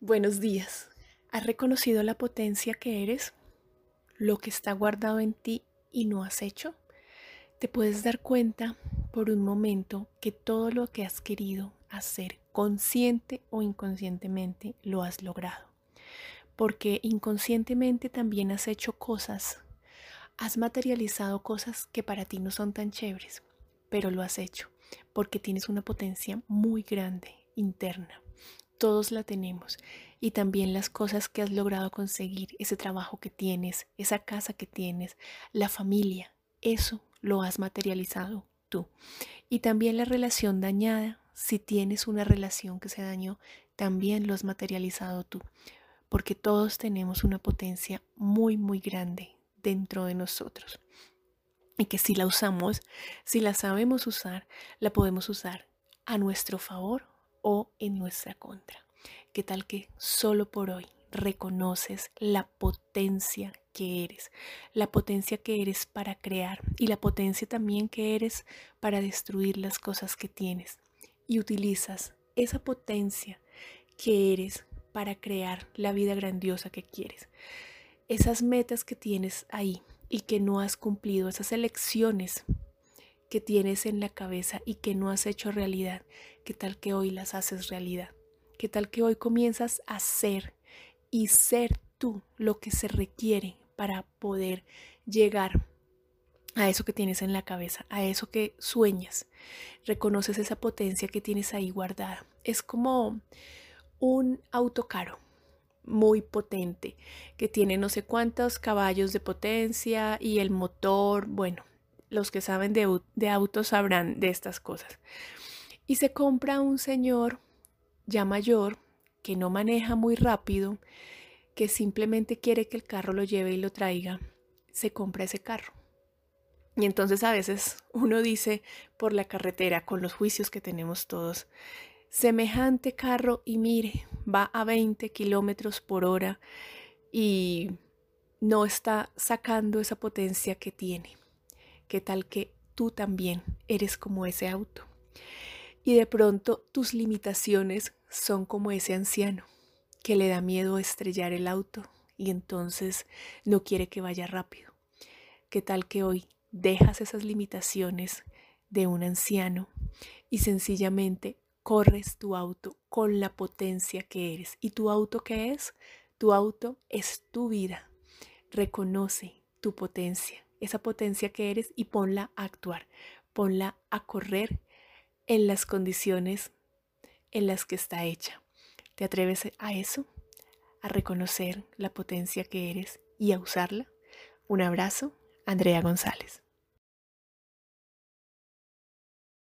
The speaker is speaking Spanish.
Buenos días. ¿Has reconocido la potencia que eres? ¿Lo que está guardado en ti y no has hecho? Te puedes dar cuenta por un momento que todo lo que has querido hacer, consciente o inconscientemente, lo has logrado. Porque inconscientemente también has hecho cosas, has materializado cosas que para ti no son tan chéveres, pero lo has hecho porque tienes una potencia muy grande interna todos la tenemos. Y también las cosas que has logrado conseguir, ese trabajo que tienes, esa casa que tienes, la familia, eso lo has materializado tú. Y también la relación dañada, si tienes una relación que se dañó, también lo has materializado tú. Porque todos tenemos una potencia muy, muy grande dentro de nosotros. Y que si la usamos, si la sabemos usar, la podemos usar a nuestro favor o en nuestra contra. ¿Qué tal que solo por hoy reconoces la potencia que eres, la potencia que eres para crear y la potencia también que eres para destruir las cosas que tienes y utilizas esa potencia que eres para crear la vida grandiosa que quieres. Esas metas que tienes ahí y que no has cumplido, esas elecciones que tienes en la cabeza y que no has hecho realidad, ¿qué tal que hoy las haces realidad? ¿Qué tal que hoy comienzas a ser y ser tú lo que se requiere para poder llegar a eso que tienes en la cabeza, a eso que sueñas? Reconoces esa potencia que tienes ahí guardada. Es como un auto caro muy potente, que tiene no sé cuántos caballos de potencia y el motor, bueno, los que saben de, de autos sabrán de estas cosas. Y se compra un señor ya mayor que no maneja muy rápido, que simplemente quiere que el carro lo lleve y lo traiga, se compra ese carro. Y entonces a veces uno dice por la carretera, con los juicios que tenemos todos, semejante carro y mire, va a 20 kilómetros por hora y no está sacando esa potencia que tiene. ¿Qué tal que tú también eres como ese auto? Y de pronto tus limitaciones son como ese anciano que le da miedo estrellar el auto y entonces no quiere que vaya rápido. ¿Qué tal que hoy dejas esas limitaciones de un anciano y sencillamente corres tu auto con la potencia que eres? ¿Y tu auto qué es? Tu auto es tu vida. Reconoce tu potencia esa potencia que eres y ponla a actuar, ponla a correr en las condiciones en las que está hecha. ¿Te atreves a eso? ¿A reconocer la potencia que eres y a usarla? Un abrazo, Andrea González.